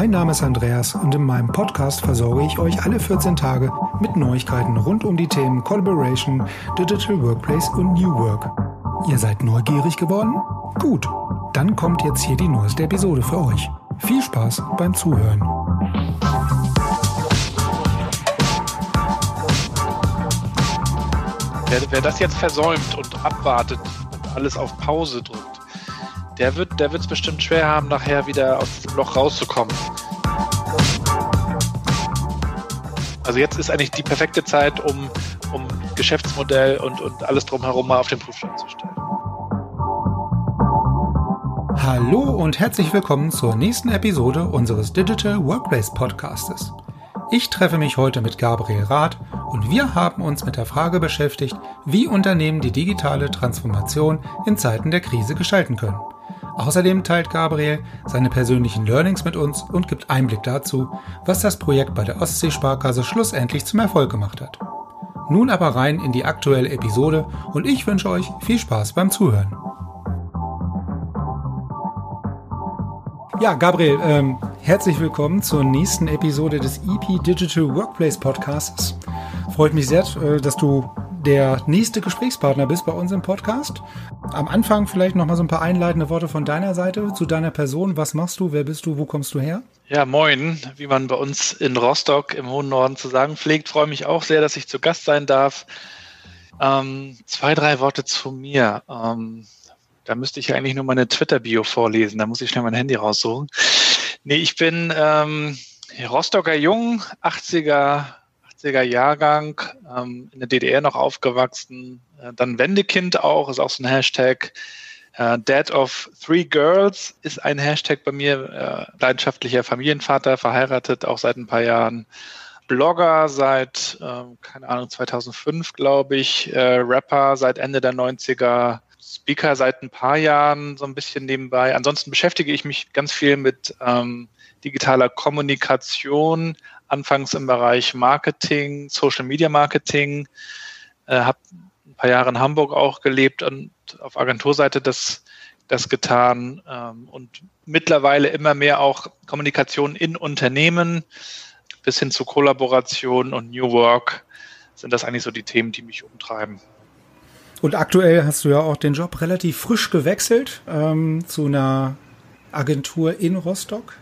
Mein Name ist Andreas und in meinem Podcast versorge ich euch alle 14 Tage mit Neuigkeiten rund um die Themen Collaboration, Digital Workplace und New Work. Ihr seid neugierig geworden? Gut, dann kommt jetzt hier die neueste Episode für euch. Viel Spaß beim Zuhören. Wer, wer das jetzt versäumt und abwartet und alles auf Pause drückt, der wird der es bestimmt schwer haben, nachher wieder aus dem Loch rauszukommen. Also jetzt ist eigentlich die perfekte Zeit, um, um Geschäftsmodell und, und alles drumherum mal auf den Prüfstand zu stellen. Hallo und herzlich willkommen zur nächsten Episode unseres Digital Workplace Podcastes. Ich treffe mich heute mit Gabriel Rath und wir haben uns mit der Frage beschäftigt, wie Unternehmen die digitale Transformation in Zeiten der Krise gestalten können. Außerdem teilt Gabriel seine persönlichen Learnings mit uns und gibt Einblick dazu, was das Projekt bei der Ostsee-Sparkasse schlussendlich zum Erfolg gemacht hat. Nun aber rein in die aktuelle Episode und ich wünsche euch viel Spaß beim Zuhören. Ja, Gabriel, ähm, herzlich willkommen zur nächsten Episode des EP Digital Workplace Podcasts. Freut mich sehr, äh, dass du der nächste Gesprächspartner bist bei uns im Podcast. Am Anfang vielleicht noch mal so ein paar einleitende Worte von deiner Seite zu deiner Person. Was machst du? Wer bist du? Wo kommst du her? Ja, moin, wie man bei uns in Rostock im hohen Norden zu sagen pflegt. Freue mich auch sehr, dass ich zu Gast sein darf. Ähm, zwei, drei Worte zu mir. Ähm, da müsste ich eigentlich nur meine Twitter-Bio vorlesen. Da muss ich schnell mein Handy raussuchen. Nee, ich bin ähm, Rostocker Jung, 80er 80er Jahrgang, ähm, in der DDR noch aufgewachsen, äh, dann Wendekind auch, ist auch so ein Hashtag. Äh, Dad of Three Girls ist ein Hashtag bei mir, äh, leidenschaftlicher Familienvater, verheiratet auch seit ein paar Jahren. Blogger seit, äh, keine Ahnung, 2005, glaube ich, äh, Rapper seit Ende der 90er, Speaker seit ein paar Jahren, so ein bisschen nebenbei. Ansonsten beschäftige ich mich ganz viel mit ähm, digitaler Kommunikation, anfangs im Bereich Marketing, Social Media Marketing, äh, habe ein paar Jahre in Hamburg auch gelebt und auf Agenturseite das, das getan ähm, und mittlerweile immer mehr auch Kommunikation in Unternehmen bis hin zu Kollaboration und New Work sind das eigentlich so die Themen, die mich umtreiben. Und aktuell hast du ja auch den Job relativ frisch gewechselt ähm, zu einer Agentur in Rostock.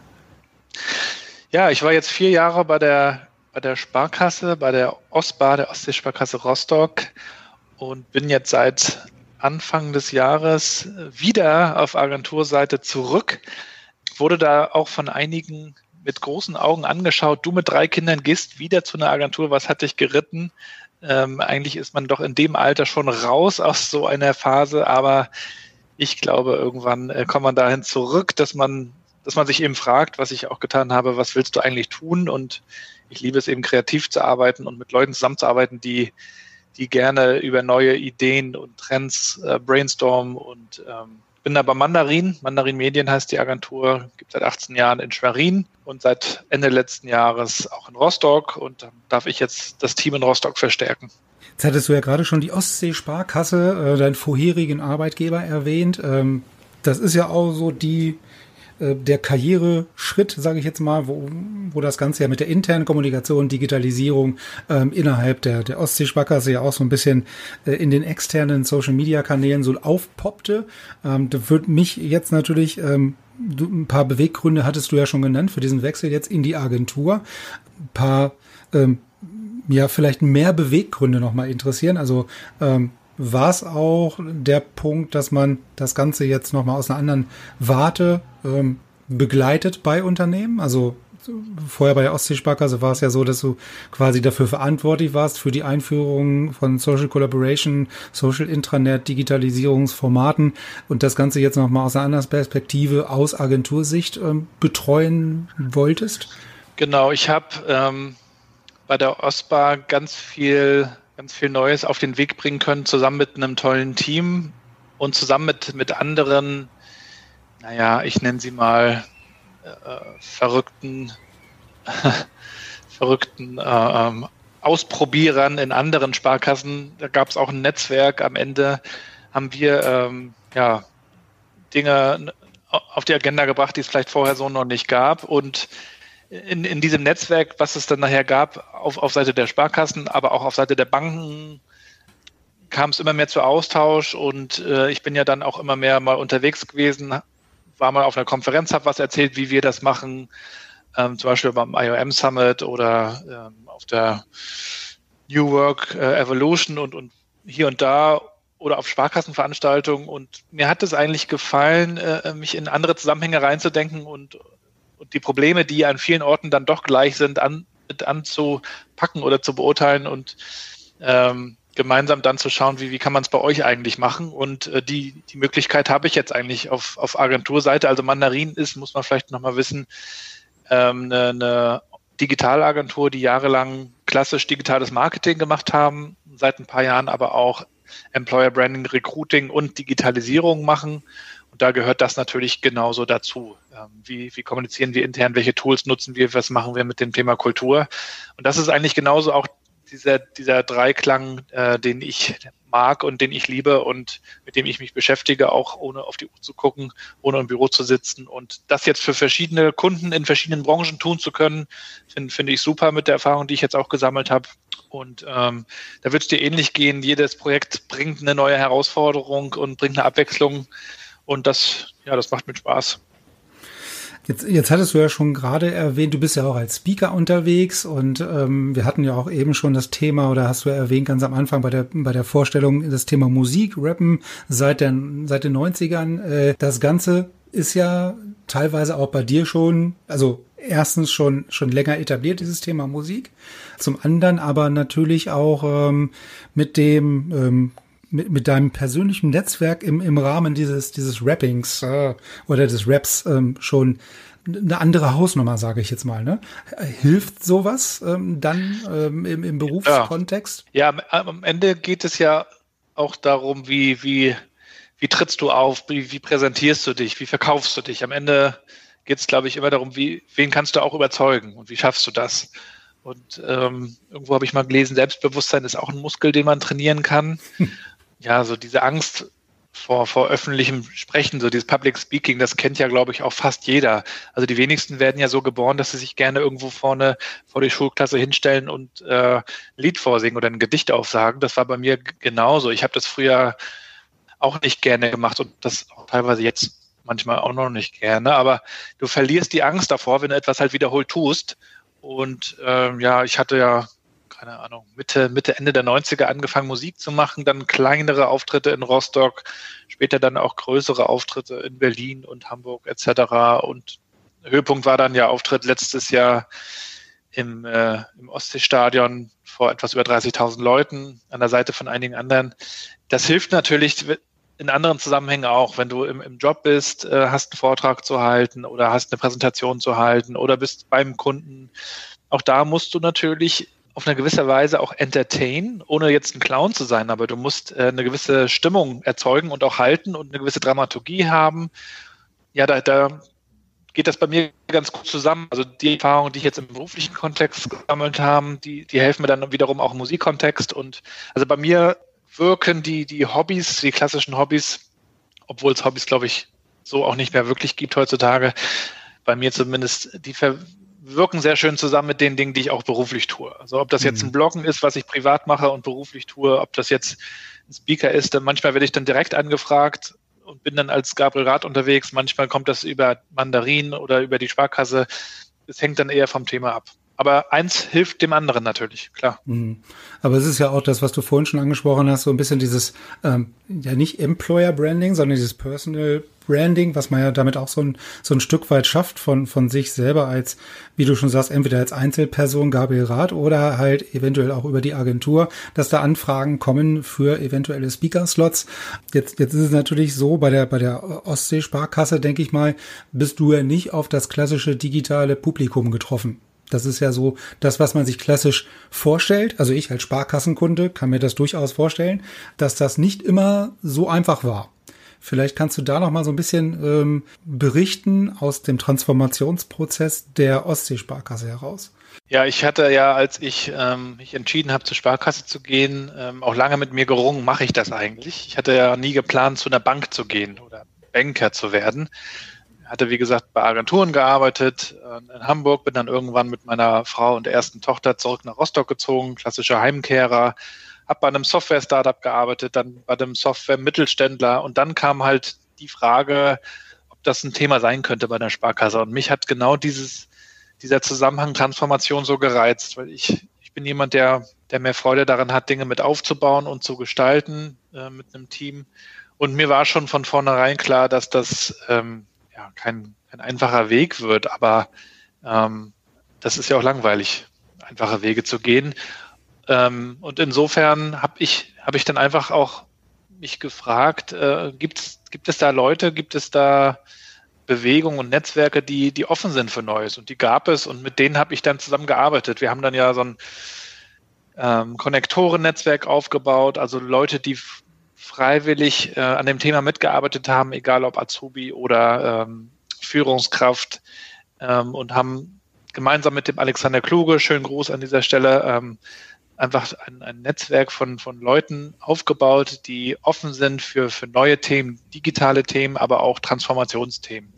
Ja, ich war jetzt vier Jahre bei der, bei der Sparkasse, bei der OSBA, der Ostseesparkasse Rostock und bin jetzt seit Anfang des Jahres wieder auf Agenturseite zurück. Wurde da auch von einigen mit großen Augen angeschaut. Du mit drei Kindern gehst wieder zu einer Agentur. Was hat dich geritten? Ähm, eigentlich ist man doch in dem Alter schon raus aus so einer Phase, aber ich glaube, irgendwann äh, kommt man dahin zurück, dass man dass man sich eben fragt, was ich auch getan habe, was willst du eigentlich tun? Und ich liebe es eben kreativ zu arbeiten und mit Leuten zusammenzuarbeiten, die, die gerne über neue Ideen und Trends äh, brainstormen und ähm, bin aber Mandarin. Mandarin Medien heißt die Agentur, gibt seit 18 Jahren in Schwerin und seit Ende letzten Jahres auch in Rostock und dann darf ich jetzt das Team in Rostock verstärken. Jetzt hattest du ja gerade schon die Ostsee-Sparkasse, äh, deinen vorherigen Arbeitgeber erwähnt. Ähm, das ist ja auch so die äh, der Karriereschritt, sage ich jetzt mal, wo, wo das Ganze ja mit der internen Kommunikation, Digitalisierung ähm, innerhalb der, der Ostsee-Sparkasse ja auch so ein bisschen äh, in den externen Social-Media-Kanälen so aufpoppte. Ähm, da würde mich jetzt natürlich ähm, du, ein paar Beweggründe hattest du ja schon genannt für diesen Wechsel jetzt in die Agentur. Ein paar ähm, ja, vielleicht mehr Beweggründe nochmal interessieren. Also ähm, war es auch der Punkt, dass man das Ganze jetzt nochmal aus einer anderen Warte ähm, begleitet bei Unternehmen? Also vorher bei der Ostseesparkasse war es ja so, dass du quasi dafür verantwortlich warst für die Einführung von Social Collaboration, Social Intranet, Digitalisierungsformaten und das Ganze jetzt nochmal aus einer anderen Perspektive, aus Agentursicht ähm, betreuen wolltest? Genau, ich habe ähm, bei der OSPA ganz viel ganz viel Neues auf den Weg bringen können, zusammen mit einem tollen Team und zusammen mit, mit anderen, naja, ich nenne sie mal äh, verrückten, verrückten äh, ähm, Ausprobierern in anderen Sparkassen. Da gab es auch ein Netzwerk. Am Ende haben wir ähm, ja, Dinge auf die Agenda gebracht, die es vielleicht vorher so noch nicht gab. Und in, in diesem Netzwerk, was es dann nachher gab, auf, auf Seite der Sparkassen, aber auch auf Seite der Banken, kam es immer mehr zu Austausch und äh, ich bin ja dann auch immer mehr mal unterwegs gewesen, war mal auf einer Konferenz, habe was erzählt, wie wir das machen, ähm, zum Beispiel beim IOM Summit oder ähm, auf der New Work äh, Evolution und, und hier und da oder auf Sparkassenveranstaltungen. Und mir hat es eigentlich gefallen, äh, mich in andere Zusammenhänge reinzudenken und und die Probleme, die an vielen Orten dann doch gleich sind, an, anzupacken oder zu beurteilen und ähm, gemeinsam dann zu schauen, wie, wie kann man es bei euch eigentlich machen. Und äh, die, die Möglichkeit habe ich jetzt eigentlich auf, auf Agenturseite. Also Mandarin ist, muss man vielleicht nochmal wissen, ähm, eine, eine Digitalagentur, die jahrelang klassisch digitales Marketing gemacht haben, seit ein paar Jahren aber auch Employer Branding, Recruiting und Digitalisierung machen und da gehört das natürlich genauso dazu. Ähm, wie, wie kommunizieren wir intern, welche Tools nutzen wir, was machen wir mit dem Thema Kultur? Und das ist eigentlich genauso auch dieser, dieser Dreiklang, äh, den ich mag und den ich liebe und mit dem ich mich beschäftige, auch ohne auf die Uhr zu gucken, ohne im Büro zu sitzen. Und das jetzt für verschiedene Kunden in verschiedenen Branchen tun zu können, finde find ich super mit der Erfahrung, die ich jetzt auch gesammelt habe. Und ähm, da wird es dir ähnlich gehen. Jedes Projekt bringt eine neue Herausforderung und bringt eine Abwechslung. Und das, ja, das macht mir Spaß. Jetzt, jetzt hattest du ja schon gerade erwähnt, du bist ja auch als Speaker unterwegs und ähm, wir hatten ja auch eben schon das Thema oder hast du ja erwähnt ganz am Anfang bei der bei der Vorstellung das Thema Musik, Rappen seit der seit den 90ern. Äh, das Ganze ist ja teilweise auch bei dir schon, also erstens schon schon länger etabliert dieses Thema Musik, zum anderen aber natürlich auch ähm, mit dem ähm, mit, mit deinem persönlichen Netzwerk im, im Rahmen dieses, dieses Rappings äh, oder des Raps ähm, schon eine andere Hausnummer, sage ich jetzt mal. Ne? Hilft sowas ähm, dann ähm, im, im Berufskontext? Ja. ja, am Ende geht es ja auch darum, wie, wie, wie trittst du auf, wie, wie präsentierst du dich, wie verkaufst du dich. Am Ende geht es, glaube ich, immer darum, wie, wen kannst du auch überzeugen und wie schaffst du das. Und ähm, irgendwo habe ich mal gelesen, Selbstbewusstsein ist auch ein Muskel, den man trainieren kann. Ja, so diese Angst vor, vor öffentlichem Sprechen, so dieses Public Speaking, das kennt ja, glaube ich, auch fast jeder. Also die wenigsten werden ja so geboren, dass sie sich gerne irgendwo vorne vor die Schulklasse hinstellen und äh, ein Lied vorsingen oder ein Gedicht aufsagen. Das war bei mir genauso. Ich habe das früher auch nicht gerne gemacht und das auch teilweise jetzt manchmal auch noch nicht gerne. Aber du verlierst die Angst davor, wenn du etwas halt wiederholt tust. Und ähm, ja, ich hatte ja keine Ahnung, Mitte, Mitte, Ende der 90er angefangen, Musik zu machen, dann kleinere Auftritte in Rostock, später dann auch größere Auftritte in Berlin und Hamburg etc. Und Höhepunkt war dann ja Auftritt letztes Jahr im, äh, im Ostseestadion vor etwas über 30.000 Leuten an der Seite von einigen anderen. Das hilft natürlich in anderen Zusammenhängen auch, wenn du im, im Job bist, äh, hast einen Vortrag zu halten oder hast eine Präsentation zu halten oder bist beim Kunden. Auch da musst du natürlich auf eine gewisse Weise auch entertain, ohne jetzt ein Clown zu sein, aber du musst äh, eine gewisse Stimmung erzeugen und auch halten und eine gewisse Dramaturgie haben. Ja, da, da geht das bei mir ganz gut zusammen. Also die Erfahrungen, die ich jetzt im beruflichen Kontext gesammelt habe, die, die helfen mir dann wiederum auch im Musikkontext. Und also bei mir wirken die, die Hobbys, die klassischen Hobbys, obwohl es Hobbys, glaube ich, so auch nicht mehr wirklich gibt heutzutage, bei mir zumindest, die ver wirken sehr schön zusammen mit den Dingen, die ich auch beruflich tue. Also ob das jetzt ein mhm. Bloggen ist, was ich privat mache und beruflich tue, ob das jetzt ein Speaker ist, dann manchmal werde ich dann direkt angefragt und bin dann als Gabriel Rath unterwegs. Manchmal kommt das über Mandarin oder über die Sparkasse. Es hängt dann eher vom Thema ab. Aber eins hilft dem anderen natürlich, klar. Mhm. Aber es ist ja auch das, was du vorhin schon angesprochen hast, so ein bisschen dieses, ähm, ja nicht Employer Branding, sondern dieses Personal Branding, was man ja damit auch so ein, so ein Stück weit schafft von, von sich selber als, wie du schon sagst, entweder als Einzelperson Gabriel Rath oder halt eventuell auch über die Agentur, dass da Anfragen kommen für eventuelle Speaker-Slots. Jetzt, jetzt ist es natürlich so, bei der, bei der Ostsee-Sparkasse, denke ich mal, bist du ja nicht auf das klassische digitale Publikum getroffen Das ist ja so das, was man sich klassisch vorstellt. Also ich als Sparkassenkunde kann mir das durchaus vorstellen, dass das nicht immer so einfach war. Vielleicht kannst du da noch mal so ein bisschen ähm, berichten aus dem Transformationsprozess der Ostseesparkasse heraus. Ja, ich hatte ja, als ich ähm, mich entschieden habe, zur Sparkasse zu gehen, ähm, auch lange mit mir gerungen, mache ich das eigentlich. Ich hatte ja nie geplant, zu einer Bank zu gehen oder Banker zu werden. Hatte, wie gesagt, bei Agenturen gearbeitet äh, in Hamburg, bin dann irgendwann mit meiner Frau und ersten Tochter zurück nach Rostock gezogen, klassischer Heimkehrer, habe bei einem Software-Startup gearbeitet, dann bei einem Software-Mittelständler und dann kam halt die Frage, ob das ein Thema sein könnte bei der Sparkasse. Und mich hat genau dieses, dieser Zusammenhang Transformation so gereizt, weil ich, ich bin jemand, der, der mehr Freude daran hat, Dinge mit aufzubauen und zu gestalten äh, mit einem Team. Und mir war schon von vornherein klar, dass das ähm, ja, kein, kein einfacher Weg wird, aber ähm, das ist ja auch langweilig, einfache Wege zu gehen. Ähm, und insofern habe ich, hab ich dann einfach auch mich gefragt, äh, gibt's, gibt es da Leute, gibt es da Bewegungen und Netzwerke, die, die offen sind für Neues? Und die gab es und mit denen habe ich dann zusammengearbeitet. Wir haben dann ja so ein ähm, Konnektoren-Netzwerk aufgebaut, also Leute, die freiwillig äh, an dem Thema mitgearbeitet haben, egal ob Azubi oder ähm, Führungskraft ähm, und haben gemeinsam mit dem Alexander Kluge, schönen Gruß an dieser Stelle, ähm, einfach ein, ein Netzwerk von, von Leuten aufgebaut, die offen sind für, für neue Themen, digitale Themen, aber auch Transformationsthemen.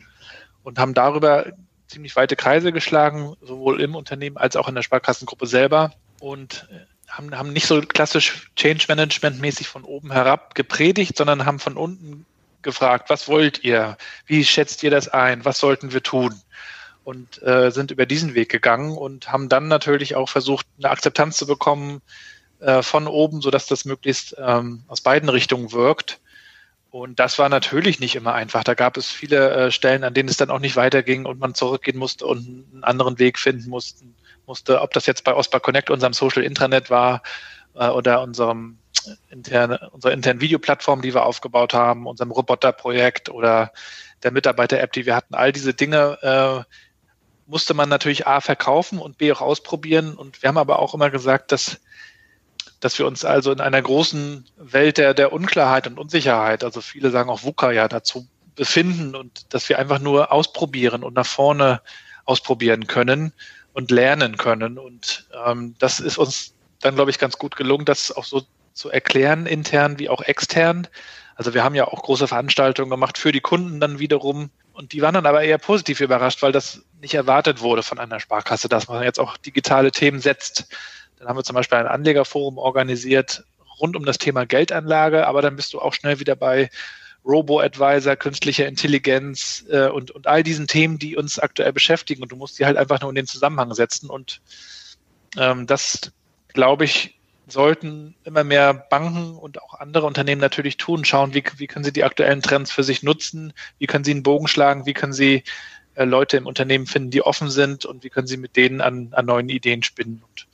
Und haben darüber ziemlich weite Kreise geschlagen, sowohl im Unternehmen als auch in der Sparkassengruppe selber. Und äh, haben, haben nicht so klassisch Change Management mäßig von oben herab gepredigt, sondern haben von unten gefragt, was wollt ihr? Wie schätzt ihr das ein? Was sollten wir tun? Und äh, sind über diesen Weg gegangen und haben dann natürlich auch versucht, eine Akzeptanz zu bekommen äh, von oben, sodass das möglichst ähm, aus beiden Richtungen wirkt. Und das war natürlich nicht immer einfach. Da gab es viele äh, Stellen, an denen es dann auch nicht weiterging und man zurückgehen musste und einen anderen Weg finden musste. musste ob das jetzt bei Osbar Connect, unserem Social Intranet war, äh, oder unserem interne, unserer internen Videoplattform, die wir aufgebaut haben, unserem Roboterprojekt oder der Mitarbeiter-App, die wir hatten. All diese Dinge äh, musste man natürlich A verkaufen und B auch ausprobieren. Und wir haben aber auch immer gesagt, dass, dass wir uns also in einer großen Welt der, der Unklarheit und Unsicherheit, also viele sagen auch VUCA ja dazu befinden und dass wir einfach nur ausprobieren und nach vorne ausprobieren können und lernen können. Und ähm, das ist uns dann, glaube ich, ganz gut gelungen, das auch so zu erklären, intern wie auch extern. Also wir haben ja auch große Veranstaltungen gemacht für die Kunden dann wiederum, und die waren dann aber eher positiv überrascht, weil das nicht erwartet wurde von einer Sparkasse, dass man jetzt auch digitale Themen setzt. Dann haben wir zum Beispiel ein Anlegerforum organisiert rund um das Thema Geldanlage, aber dann bist du auch schnell wieder bei Robo-Advisor, künstlicher Intelligenz äh, und, und all diesen Themen, die uns aktuell beschäftigen. Und du musst die halt einfach nur in den Zusammenhang setzen. Und ähm, das, glaube ich, sollten immer mehr Banken und auch andere Unternehmen natürlich tun, schauen, wie, wie können sie die aktuellen Trends für sich nutzen, wie können sie einen Bogen schlagen, wie können sie äh, Leute im Unternehmen finden, die offen sind und wie können sie mit denen an, an neuen Ideen spinnen. Und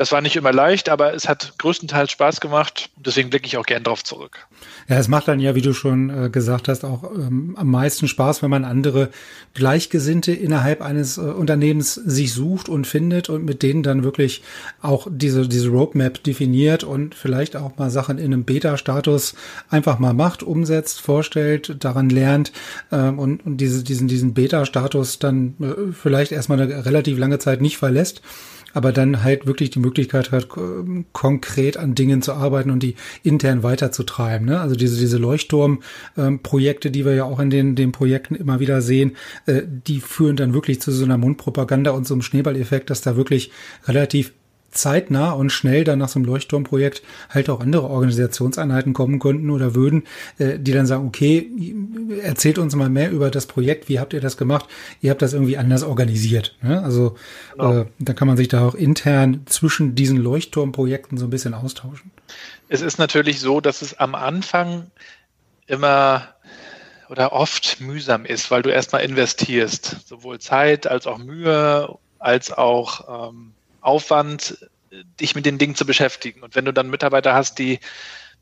das war nicht immer leicht, aber es hat größtenteils Spaß gemacht deswegen blicke ich auch gern darauf zurück. Ja, es macht dann ja, wie du schon äh, gesagt hast, auch ähm, am meisten Spaß, wenn man andere Gleichgesinnte innerhalb eines äh, Unternehmens sich sucht und findet und mit denen dann wirklich auch diese, diese Roadmap definiert und vielleicht auch mal Sachen in einem Beta-Status einfach mal macht, umsetzt, vorstellt, daran lernt ähm, und, und diese, diesen, diesen Beta-Status dann äh, vielleicht erstmal eine relativ lange Zeit nicht verlässt aber dann halt wirklich die Möglichkeit hat, konkret an Dingen zu arbeiten und die intern weiterzutreiben. Ne? Also diese, diese Leuchtturm-Projekte, ähm, die wir ja auch in den, den Projekten immer wieder sehen, äh, die führen dann wirklich zu so einer Mundpropaganda und so einem Schneeballeffekt, dass da wirklich relativ zeitnah und schnell dann nach so einem Leuchtturmprojekt halt auch andere Organisationseinheiten kommen könnten oder würden, äh, die dann sagen, okay, erzählt uns mal mehr über das Projekt, wie habt ihr das gemacht? Ihr habt das irgendwie anders organisiert. Ne? Also genau. äh, da kann man sich da auch intern zwischen diesen Leuchtturmprojekten so ein bisschen austauschen. Es ist natürlich so, dass es am Anfang immer oder oft mühsam ist, weil du erstmal investierst, sowohl Zeit als auch Mühe als auch ähm, Aufwand, dich mit den Dingen zu beschäftigen. Und wenn du dann Mitarbeiter hast, die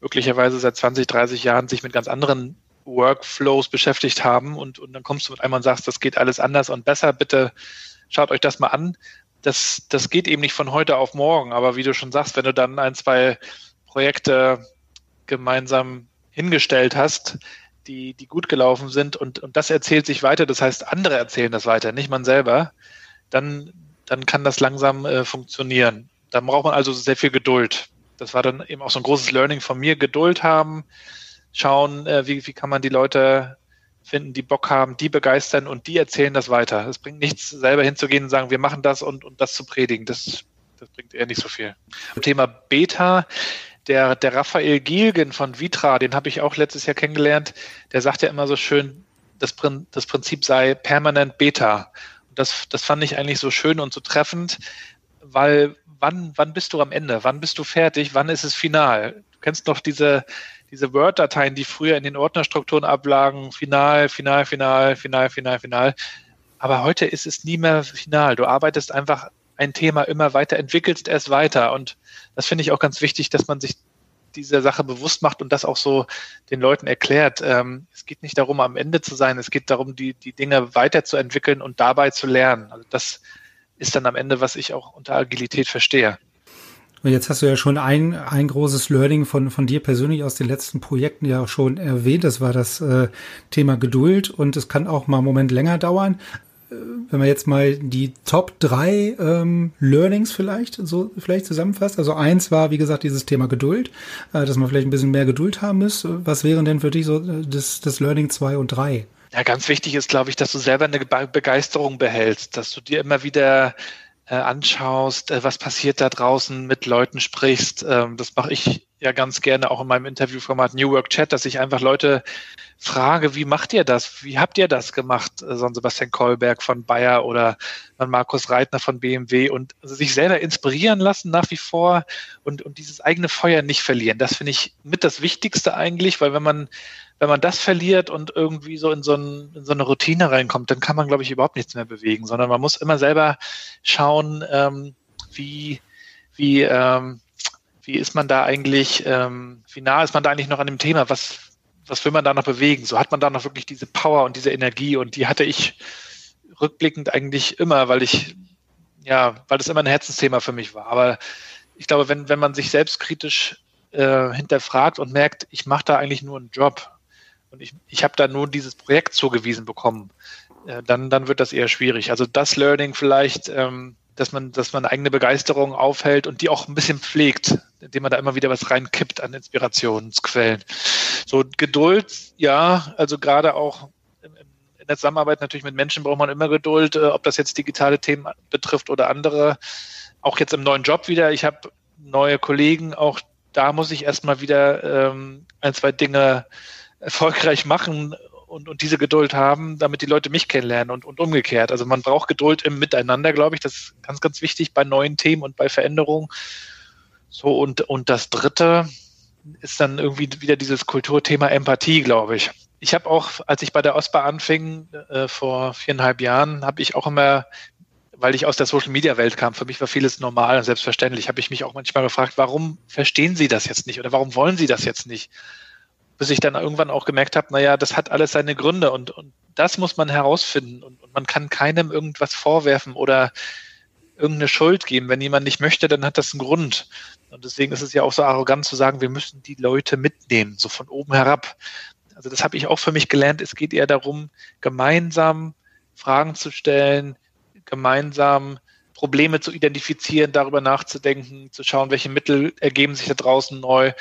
möglicherweise seit 20, 30 Jahren sich mit ganz anderen Workflows beschäftigt haben und, und dann kommst du mit einmal und sagst, das geht alles anders und besser, bitte schaut euch das mal an, das, das geht eben nicht von heute auf morgen. Aber wie du schon sagst, wenn du dann ein, zwei Projekte gemeinsam hingestellt hast, die, die gut gelaufen sind und, und das erzählt sich weiter, das heißt, andere erzählen das weiter, nicht man selber, dann, dann kann das langsam äh, funktionieren. Da braucht man also sehr viel Geduld. Das war dann eben auch so ein großes Learning von mir, Geduld haben, schauen, äh, wie, wie kann man die Leute finden, die Bock haben, die begeistern und die erzählen das weiter. Es bringt nichts, selber hinzugehen und sagen, wir machen das und, und das zu predigen. Das, das bringt eher nicht so viel. Thema Beta, der, der Raphael Gielgen von Vitra, den habe ich auch letztes Jahr kennengelernt, der sagt ja immer so schön, das, das Prinzip sei permanent Beta. Das, das fand ich eigentlich so schön und so treffend, weil wann, wann bist du am Ende? Wann bist du fertig? Wann ist es final? Du kennst noch diese, diese Word-Dateien, die früher in den Ordnerstrukturen ablagen, final, final, final, final, final, final. Aber heute ist es nie mehr final. Du arbeitest einfach ein Thema immer weiter, entwickelst es weiter. Und das finde ich auch ganz wichtig, dass man sich dieser Sache bewusst macht und das auch so den Leuten erklärt. Ähm, es geht nicht darum, am Ende zu sein, es geht darum, die, die Dinge weiterzuentwickeln und dabei zu lernen. Also das ist dann am Ende, was ich auch unter Agilität verstehe. Und jetzt hast du ja schon ein, ein großes Learning von, von dir persönlich aus den letzten Projekten ja schon erwähnt. Das war das äh, Thema Geduld und es kann auch mal einen Moment länger dauern. Äh, wenn man jetzt mal die Top drei ähm, Learnings vielleicht so vielleicht zusammenfasst. Also eins war, wie gesagt, dieses Thema Geduld, äh, dass man vielleicht ein bisschen mehr Geduld haben muss. Was wären denn für dich so äh, das, das Learning zwei und drei? Ja, ganz wichtig ist, glaube ich, dass du selber eine Begeisterung behältst, dass du dir immer wieder äh, anschaust, äh, was passiert da draußen, mit Leuten sprichst. Ähm, das mache ich ja ganz gerne auch in meinem Interviewformat New Work Chat, dass ich einfach Leute frage, wie macht ihr das? Wie habt ihr das gemacht? Äh, so ein Sebastian Kolberg von Bayer oder Markus Reitner von BMW und sich selber inspirieren lassen nach wie vor und, und dieses eigene Feuer nicht verlieren. Das finde ich mit das Wichtigste eigentlich, weil wenn man wenn man das verliert und irgendwie so in so, ein, in so eine Routine reinkommt, dann kann man, glaube ich, überhaupt nichts mehr bewegen, sondern man muss immer selber schauen, ähm, wie, wie, ähm, wie ist man da eigentlich, ähm, wie nah ist man da eigentlich noch an dem Thema, was, was will man da noch bewegen? So hat man da noch wirklich diese Power und diese Energie und die hatte ich rückblickend eigentlich immer, weil ich, ja, weil das immer ein Herzensthema für mich war. Aber ich glaube, wenn, wenn man sich selbstkritisch äh, hinterfragt und merkt, ich mache da eigentlich nur einen Job und ich, ich habe da nur dieses Projekt zugewiesen bekommen, äh, dann, dann wird das eher schwierig. Also das Learning vielleicht, ähm, dass man, dass man eigene Begeisterung aufhält und die auch ein bisschen pflegt, indem man da immer wieder was reinkippt an Inspirationsquellen. So Geduld, ja, also gerade auch in der Zusammenarbeit natürlich mit Menschen braucht man immer Geduld, äh, ob das jetzt digitale Themen betrifft oder andere. Auch jetzt im neuen Job wieder. Ich habe neue Kollegen, auch da muss ich erstmal wieder ähm, ein, zwei Dinge erfolgreich machen und, und diese Geduld haben, damit die Leute mich kennenlernen und, und umgekehrt. Also man braucht Geduld im Miteinander, glaube ich. Das ist ganz, ganz wichtig bei neuen Themen und bei Veränderungen. So, und, und das dritte ist dann irgendwie wieder dieses Kulturthema Empathie, glaube ich. Ich habe auch, als ich bei der OSPA anfing, äh, vor viereinhalb Jahren, habe ich auch immer, weil ich aus der Social Media Welt kam, für mich war vieles normal und selbstverständlich, habe ich mich auch manchmal gefragt, warum verstehen Sie das jetzt nicht oder warum wollen Sie das jetzt nicht? bis ich dann irgendwann auch gemerkt habe, naja, das hat alles seine Gründe und, und das muss man herausfinden und, und man kann keinem irgendwas vorwerfen oder irgendeine Schuld geben. Wenn jemand nicht möchte, dann hat das einen Grund. Und deswegen ist es ja auch so arrogant zu sagen, wir müssen die Leute mitnehmen, so von oben herab. Also das habe ich auch für mich gelernt. Es geht eher darum, gemeinsam Fragen zu stellen, gemeinsam Probleme zu identifizieren, darüber nachzudenken, zu schauen, welche Mittel ergeben sich da draußen neu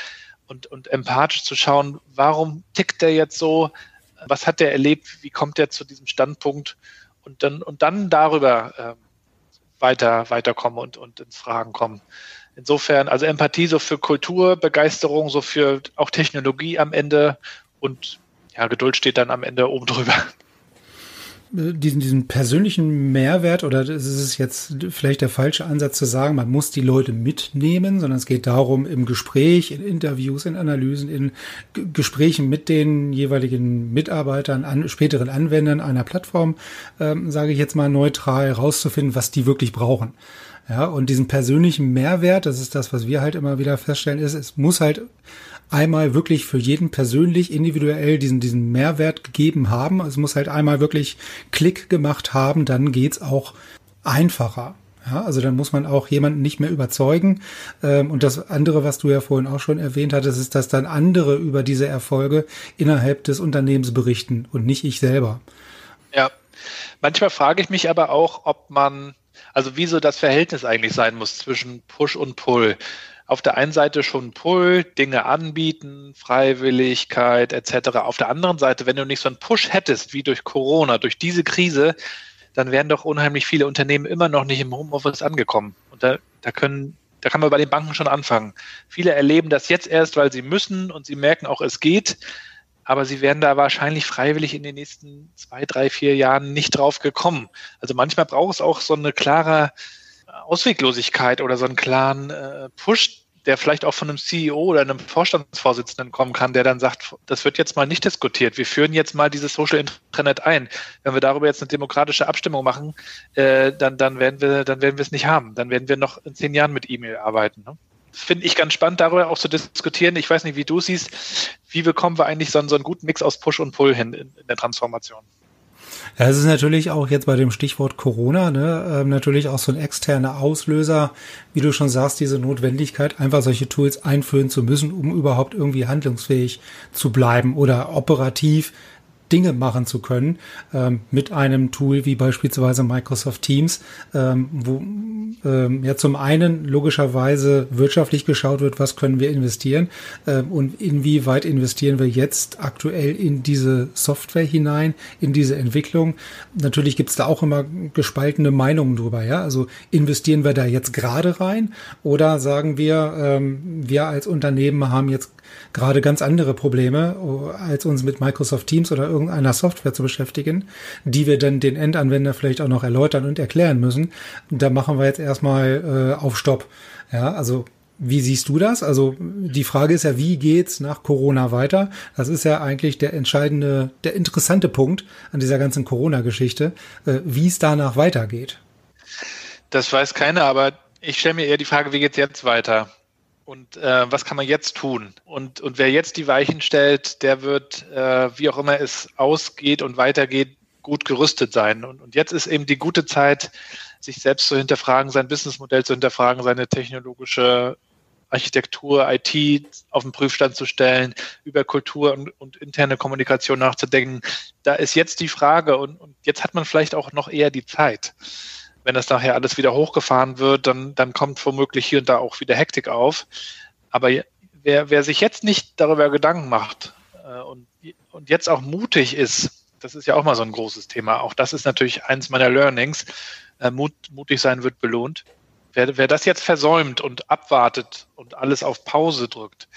und, und empathisch zu schauen, warum tickt der jetzt so, was hat der erlebt, wie kommt er zu diesem Standpunkt und dann, und dann darüber äh, weiter, weiterkommen und, und ins Fragen kommen. Insofern, also Empathie so für Kultur, Begeisterung so für auch Technologie am Ende und ja, Geduld steht dann am Ende oben drüber diesen, diesen persönlichen Mehrwert oder ist es jetzt vielleicht der falsche Ansatz zu sagen, man muss die Leute mitnehmen, sondern es geht darum, im Gespräch, in Interviews, in Analysen, in G Gesprächen mit den jeweiligen Mitarbeitern, an, späteren Anwendern einer Plattform, ähm, sage ich jetzt mal neutral, herauszufinden, was die wirklich brauchen. Ja, und diesen persönlichen Mehrwert, das ist das, was wir halt immer wieder feststellen, ist, es muss halt einmal wirklich für jeden persönlich individuell diesen, diesen Mehrwert gegeben haben. Es muss halt einmal wirklich Klick gemacht haben, dann geht's auch einfacher. Ja, also dann muss man auch jemanden nicht mehr überzeugen. Ähm, und das andere, was du ja vorhin auch schon erwähnt hattest, ist, dass dann andere über diese Erfolge innerhalb des Unternehmens berichten und nicht ich selber. Ja, manchmal frage ich mich aber auch, ob man, also wieso das Verhältnis eigentlich sein muss zwischen Push und Pull. Auf der einen Seite schon Pull, Dinge anbieten, Freiwilligkeit etc. Auf der anderen Seite, wenn du nicht so einen Push hättest wie durch Corona, durch diese Krise, dann wären doch unheimlich viele Unternehmen immer noch nicht im Homeoffice angekommen. Und da, da können, da kann man bei den Banken schon anfangen. Viele erleben das jetzt erst, weil sie müssen und sie merken auch, es geht. Aber sie werden da wahrscheinlich freiwillig in den nächsten zwei, drei, vier Jahren nicht drauf gekommen. Also manchmal braucht es auch so eine klare Ausweglosigkeit oder so einen klaren äh, Push, der vielleicht auch von einem CEO oder einem Vorstandsvorsitzenden kommen kann, der dann sagt, das wird jetzt mal nicht diskutiert. Wir führen jetzt mal dieses Social Internet ein. Wenn wir darüber jetzt eine demokratische Abstimmung machen, äh, dann, dann werden wir, dann werden wir es nicht haben. Dann werden wir noch in zehn Jahren mit E-Mail arbeiten. Ne? Finde ich ganz spannend, darüber auch zu diskutieren. Ich weiß nicht, wie du siehst. Wie bekommen wir eigentlich so einen, so einen guten Mix aus Push und Pull hin in, in der Transformation? Ja, es ist natürlich auch jetzt bei dem Stichwort Corona, ne, ähm, natürlich auch so ein externer Auslöser, wie du schon sagst, diese Notwendigkeit, einfach solche Tools einführen zu müssen, um überhaupt irgendwie handlungsfähig zu bleiben oder operativ Dinge machen zu können ähm, mit einem Tool wie beispielsweise Microsoft Teams, ähm, wo ähm, ja zum einen logischerweise wirtschaftlich geschaut wird, was können wir investieren ähm, und inwieweit investieren wir jetzt aktuell in diese Software hinein, in diese Entwicklung. Natürlich gibt's da auch immer gespaltene Meinungen drüber. Ja, also investieren wir da jetzt gerade rein oder sagen wir, ähm, wir als Unternehmen haben jetzt gerade ganz andere Probleme, als uns mit Microsoft Teams oder irgendeiner Software zu beschäftigen, die wir dann den Endanwender vielleicht auch noch erläutern und erklären müssen. Da machen wir jetzt erstmal äh, auf Stopp. Ja, also wie siehst du das? Also die Frage ist ja, wie geht's nach Corona weiter? Das ist ja eigentlich der entscheidende, der interessante Punkt an dieser ganzen Corona-Geschichte, äh, wie es danach weitergeht. Das weiß keiner, aber ich stelle mir eher die Frage, wie geht's jetzt weiter? Und äh, was kann man jetzt tun? Und, und wer jetzt die Weichen stellt, der wird, äh, wie auch immer es ausgeht und weitergeht, gut gerüstet sein. Und, und jetzt ist eben die gute Zeit, sich selbst zu hinterfragen, sein Businessmodell zu hinterfragen, seine technologische Architektur, IT auf den Prüfstand zu stellen, über Kultur und, und, interne Kommunikation nachzudenken. Da ist jetzt die Frage und, und jetzt hat man vielleicht auch noch eher die Zeit wenn das nachher alles wieder hochgefahren wird, dann, dann kommt womöglich hier und da auch wieder Hektik auf. Aber wer, wer sich jetzt nicht darüber Gedanken macht äh, und, und jetzt auch mutig ist, das ist ja auch mal so ein großes Thema. Auch das ist natürlich eins meiner Learnings. Äh, Mut, mutig sein wird belohnt. Wer, wer das jetzt versäumt und abwartet und alles auf Pause drückt,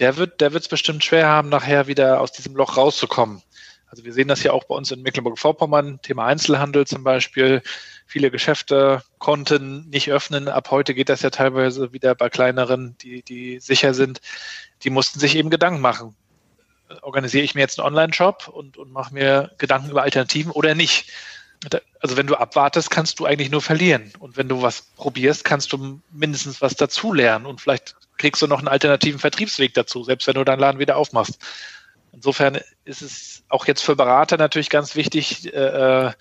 der wird der wird es bestimmt schwer haben, nachher wieder aus diesem Loch rauszukommen. Also wir sehen das ja auch bei uns in Mecklenburg-Vorpommern, Thema Einzelhandel zum Beispiel. Viele Geschäfte konnten nicht öffnen. Ab heute geht das ja teilweise wieder bei kleineren, die, die sicher sind. Die mussten sich eben Gedanken machen. Organisiere ich mir jetzt einen Online-Shop und, und mache mir Gedanken über Alternativen oder nicht? Also wenn du abwartest, kannst du eigentlich nur verlieren. Und wenn du was probierst, kannst du mindestens was dazulernen. Und vielleicht kriegst du noch einen alternativen Vertriebsweg dazu, selbst wenn du deinen Laden wieder aufmachst. Insofern ist es auch jetzt für Berater natürlich ganz wichtig, äh, äh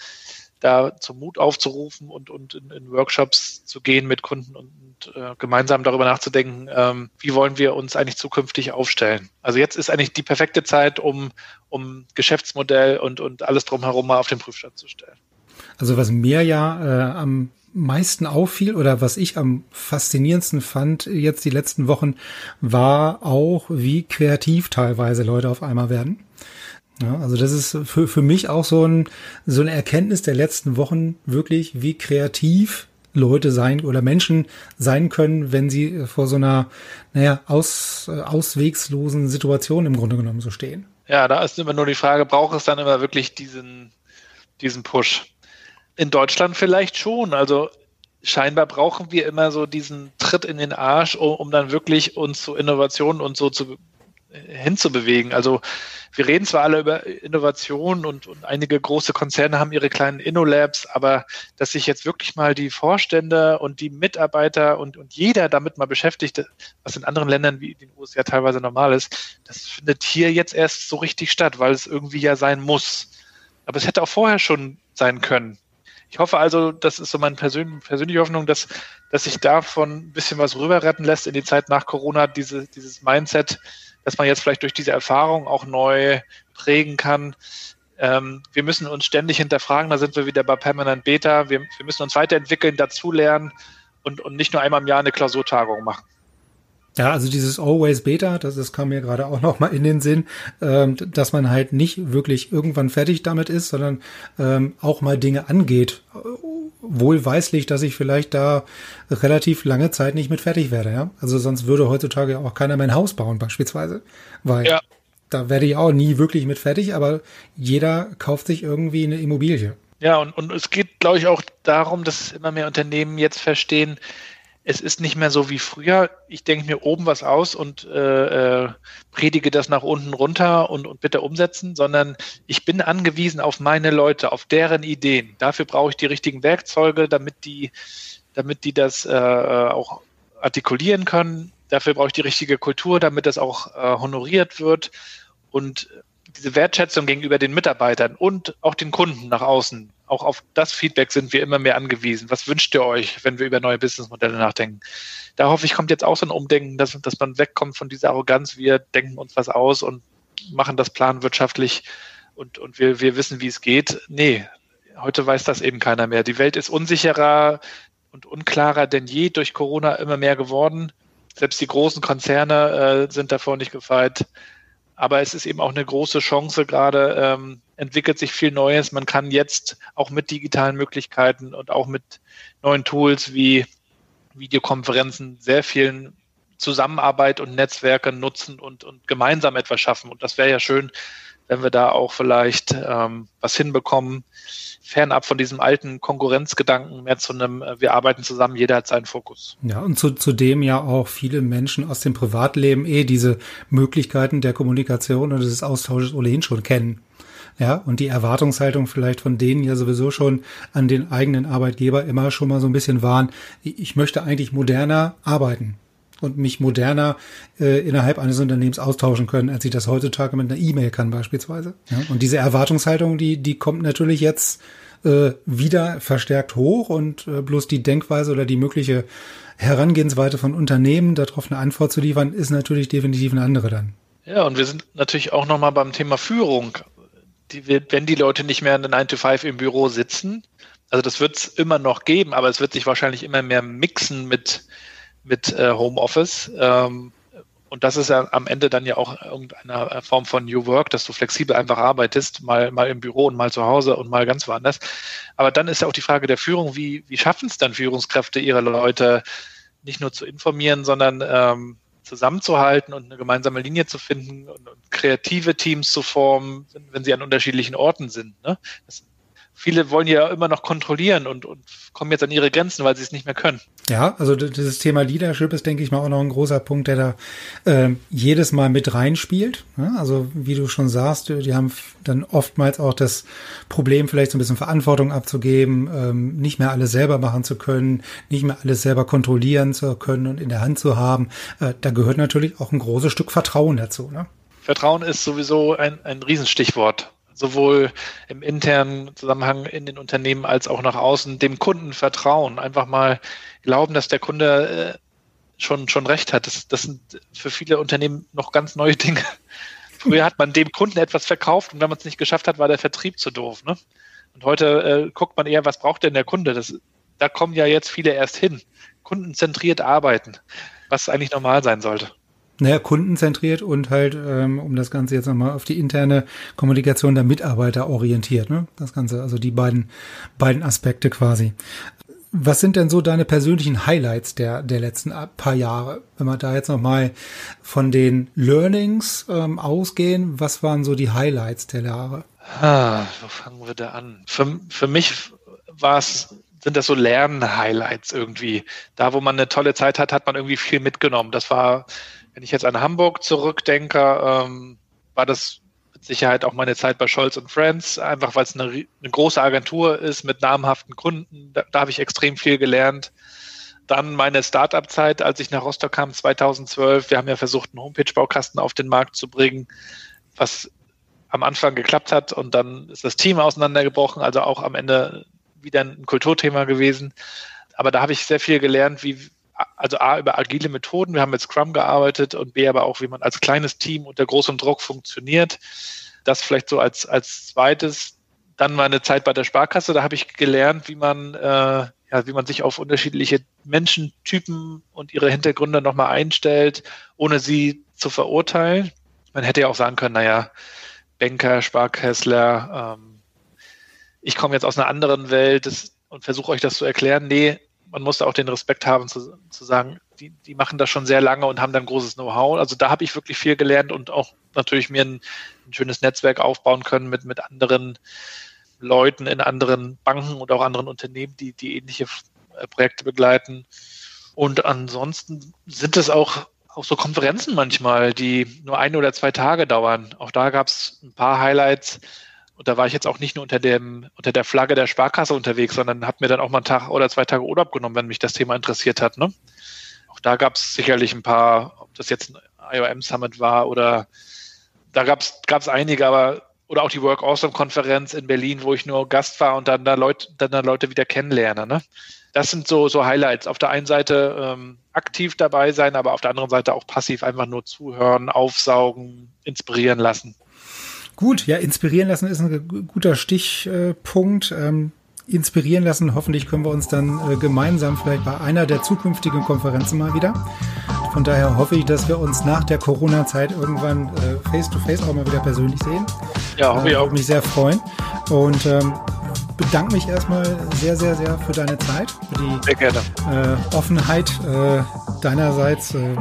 da zum Mut aufzurufen und, und in, in Workshops zu gehen mit Kunden und, äh, gemeinsam darüber nachzudenken, ähm, wie wollen wir uns eigentlich zukünftig aufstellen. Also jetzt ist eigentlich die perfekte Zeit, um, um Geschäftsmodell und, und alles drumherum mal auf den Prüfstand zu stellen. Also was mir ja äh, am meisten auffiel oder was ich am faszinierendsten fand jetzt die letzten Wochen, war auch, wie kreativ teilweise Leute auf einmal werden. Ja, also das ist für, für mich auch so, ein, so eine Erkenntnis der letzten Wochen wirklich, wie kreativ Leute sein oder Menschen sein können, wenn sie vor so einer, naja, aus, auswegslosen Situation im Grunde genommen so stehen. Ja, da ist immer nur die Frage, braucht es dann immer wirklich diesen, diesen Push? In Deutschland vielleicht schon. Also scheinbar brauchen wir immer so diesen Tritt in den Arsch, um, um dann wirklich uns zu Innovationen und so zu hinzubewegen. Also wir reden zwar alle über Innovation und, und einige große Konzerne haben ihre kleinen InnoLabs, aber dass sich jetzt wirklich mal die Vorstände und die Mitarbeiter und, und jeder damit mal beschäftigt, was in anderen Ländern wie den USA teilweise normal ist, das findet hier jetzt erst so richtig statt, weil es irgendwie ja sein muss. Aber es hätte auch vorher schon sein können. Ich hoffe also, das ist so meine persön persönliche Hoffnung, dass, dass sich davon ein bisschen was rüber retten lässt in die Zeit nach Corona, diese, dieses Mindset, dass man jetzt vielleicht durch diese Erfahrung auch neu prägen kann. Ähm, wir müssen uns ständig hinterfragen, da sind wir wieder bei Permanent Beta. Wir, wir müssen uns weiterentwickeln, dazulernen und, und nicht nur einmal im Jahr eine Klausurtagung machen. Ja, also dieses Always Beta, das, das kam mir gerade auch noch mal in den Sinn, ähm, dass man halt nicht wirklich irgendwann fertig damit ist, sondern ähm, auch mal Dinge angeht. Wohlweislich, dass ich vielleicht da relativ lange Zeit nicht mit fertig werde. Ja? Also sonst würde heutzutage auch keiner mein Haus bauen beispielsweise, weil ja. da werde ich auch nie wirklich mit fertig, aber jeder kauft sich irgendwie eine Immobilie. Ja, und, und es geht, glaube ich, auch darum, dass immer mehr Unternehmen jetzt verstehen, es ist nicht mehr so wie früher. Ich denke mir oben was aus und äh, äh, predige das nach unten runter und, und bitte umsetzen, sondern ich bin angewiesen auf meine Leute, auf deren Ideen. Dafür brauche ich die richtigen Werkzeuge, damit die, damit die das äh, auch artikulieren können. Dafür brauche ich die richtige Kultur, damit das auch äh, honoriert wird. Und diese Wertschätzung gegenüber den Mitarbeitern und auch den Kunden nach außen, auch auf das Feedback sind wir immer mehr angewiesen. Was wünscht ihr euch, wenn wir über neue Businessmodelle nachdenken? Da hoffe ich, kommt jetzt auch so ein Umdenken, dass, dass man wegkommt von dieser Arroganz. Wir denken uns was aus und machen das planwirtschaftlich und, und wir, wir wissen, wie es geht. Nee, heute weiß das eben keiner mehr. Die Welt ist unsicherer und unklarer denn je durch Corona immer mehr geworden. Selbst die großen Konzerne äh, sind davor nicht gefeit. Aber es ist eben auch eine große Chance, gerade ähm, entwickelt sich viel Neues. Man kann jetzt auch mit digitalen Möglichkeiten und auch mit neuen Tools wie Videokonferenzen sehr vielen Zusammenarbeit und Netzwerke nutzen und, und gemeinsam etwas schaffen. Und das wäre ja schön, wenn wir da auch vielleicht ähm, was hinbekommen, fernab von diesem alten Konkurrenzgedanken mehr zu einem, äh, wir arbeiten zusammen, jeder hat seinen Fokus. Ja, und zu, zudem ja auch viele Menschen aus dem Privatleben eh diese Möglichkeiten der Kommunikation und des Austausches ohnehin schon kennen. Ja, und die Erwartungshaltung vielleicht von denen ja sowieso schon an den eigenen Arbeitgeber immer schon mal so ein bisschen waren, ich möchte eigentlich moderner arbeiten und mich moderner äh, innerhalb eines Unternehmens austauschen können, als ich das heutzutage mit einer E-Mail kann beispielsweise. Ja, und diese Erwartungshaltung, die, die kommt natürlich jetzt äh, wieder verstärkt hoch und äh, bloß die Denkweise oder die mögliche Herangehensweise von Unternehmen, darauf eine Antwort zu liefern, ist natürlich definitiv eine andere dann. Ja, und wir sind natürlich auch nochmal beim Thema Führung. Die, wenn die Leute nicht mehr in 9 to 5 im Büro sitzen, also das wird es immer noch geben, aber es wird sich wahrscheinlich immer mehr mixen mit mit äh, Homeoffice. Ähm, und das ist ja am Ende dann ja auch irgendeine Form von New Work, dass du flexibel einfach arbeitest, mal, mal im Büro und mal zu Hause und mal ganz woanders. Aber dann ist ja auch die Frage der Führung, wie, wie schaffen es dann Führungskräfte, ihre Leute nicht nur zu informieren, sondern ähm, zusammenzuhalten und eine gemeinsame Linie zu finden und, und kreative Teams zu formen, wenn, sie an unterschiedlichen Orten sind. Ne? Das viele wollen ja immer noch kontrollieren und, und kommen jetzt an ihre Grenzen, weil sie es nicht mehr können. Ja, also dieses Thema Leadership ist, denke ich mal, auch noch ein großer Punkt, der da äh, jedes Mal mit reinspielt. Ja, also wie du schon sagst, die haben dann oftmals auch das Problem, vielleicht so ein bisschen Verantwortung abzugeben, ähm, nicht mehr alles selber machen zu können, nicht mehr alles selber kontrollieren zu können und in der Hand zu haben. Äh, da gehört natürlich auch ein großes Stück Vertrauen dazu. Ne? Vertrauen ist sowieso ein, ein Riesenstichwort sowohl im internen Zusammenhang in den Unternehmen als auch nach außen, dem Kunden vertrauen, einfach mal glauben, dass der Kunde äh, schon, schon recht hat. Das, das sind für viele Unternehmen noch ganz neue Dinge. Früher hat man dem Kunden etwas verkauft und wenn man es nicht geschafft hat, war der Vertrieb zu doof. Ne? Und heute äh, guckt man eher, was braucht denn der Kunde? Das, da kommen ja jetzt viele erst hin. Kundenzentriert arbeiten, was eigentlich normal sein sollte naja, kundenzentriert und halt, ähm, um das Ganze jetzt nochmal auf die interne Kommunikation der Mitarbeiter orientiert. Ne? Das Ganze, also die beiden, beiden Aspekte quasi. Was sind denn so deine persönlichen Highlights der, der letzten paar Jahre? Wenn wir da jetzt nochmal von den Learnings ähm, ausgehen, was waren so die Highlights der Jahre? Ah, wo fangen wir da an? Für, für mich war es sind das so Lern-Highlights irgendwie. Da, wo man eine tolle Zeit hat, hat man irgendwie viel mitgenommen. Das war wenn ich jetzt an Hamburg zurückdenke, ähm, war das mit Sicherheit auch meine Zeit bei Scholz und Friends, einfach weil es eine, eine, große Agentur ist mit namhaften Kunden. Da, da habe ich extrem viel gelernt. Dann meine Startup-Zeit, als ich nach Rostock kam 2012. Wir haben ja versucht, einen Homepage-Baukasten auf den Markt zu bringen, was am Anfang geklappt hat und dann ist das Team auseinandergebrochen. Also auch am Ende wieder ein Kulturthema gewesen. Aber da habe ich sehr viel gelernt, wie, also A, über agile Methoden. Wir haben mit Scrum gearbeitet und B, aber auch, wie man als kleines Team unter großem Druck funktioniert. Das vielleicht so als, als zweites. Dann meine Zeit bei der Sparkasse, da habe ich gelernt, wie man, äh, ja, wie man sich auf unterschiedliche Menschentypen und ihre Hintergründe nochmal einstellt, ohne sie zu verurteilen. Man hätte ja auch sagen können, naja, Banker, Sparkassler, ähm, ich komme jetzt aus einer anderen Welt das, und versuche euch das zu erklären. Nee, man muss da auch den Respekt haben zu, zu sagen, die, die machen das schon sehr lange und haben dann großes Know-how. Also da habe ich wirklich viel gelernt und auch natürlich mir ein, ein, schönes Netzwerk aufbauen können mit, mit anderen Leuten in anderen Banken und auch anderen Unternehmen, die, die ähnliche äh, Projekte begleiten. Und ansonsten sind es auch, auch so Konferenzen manchmal, die nur ein oder zwei Tage dauern. Auch da gab es ein paar Highlights und da war ich jetzt auch nicht nur unter dem, unter der Flagge der Sparkasse unterwegs, sondern habe mir dann auch mal einen Tag oder zwei Tage Urlaub genommen, wenn mich das Thema interessiert hat. Ne? Auch da gab es sicherlich ein paar, ob das jetzt ein IOM Summit war oder da gab es einige, aber oder auch die Work Awesome Konferenz in Berlin, wo ich nur Gast war und dann da Leute, dann da Leute wieder kennenlerne. Ne? Das sind so, so Highlights. Auf der einen Seite ähm, aktiv dabei sein, aber auf der anderen Seite auch passiv einfach nur zuhören, aufsaugen, inspirieren lassen. Gut, ja, inspirieren lassen ist ein guter Stichpunkt. Ähm, inspirieren lassen. Hoffentlich können wir uns dann äh, gemeinsam vielleicht bei einer der zukünftigen Konferenzen mal wieder. Von daher hoffe ich, dass wir uns nach der Corona-Zeit irgendwann äh, face-to-face auch mal wieder persönlich sehen. Ja, hoffe äh, ich auch. Würde mich sehr freuen. Und ähm, bedanke mich erstmal sehr, sehr, sehr für deine Zeit, für die äh, Offenheit äh, deinerseits. Äh,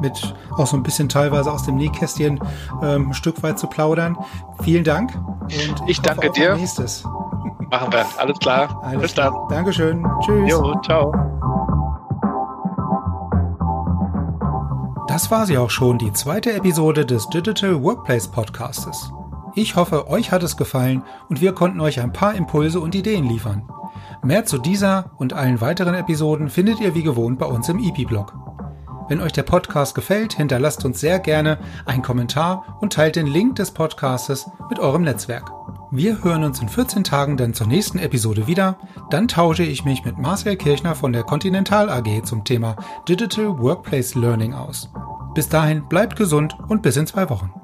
mit auch so ein bisschen teilweise aus dem Nähkästchen ähm, ein Stück weit zu plaudern. Vielen Dank. Und ich, ich danke dir. Nächstes. Machen wir. Alles klar. Alles Bis dann. Dankeschön. Tschüss. Jo, ciao. Das war sie auch schon, die zweite Episode des Digital Workplace Podcastes. Ich hoffe, euch hat es gefallen und wir konnten euch ein paar Impulse und Ideen liefern. Mehr zu dieser und allen weiteren Episoden findet ihr wie gewohnt bei uns im EP-Blog. Wenn euch der Podcast gefällt, hinterlasst uns sehr gerne einen Kommentar und teilt den Link des Podcastes mit eurem Netzwerk. Wir hören uns in 14 Tagen dann zur nächsten Episode wieder. Dann tausche ich mich mit Marcel Kirchner von der Continental AG zum Thema Digital Workplace Learning aus. Bis dahin bleibt gesund und bis in zwei Wochen.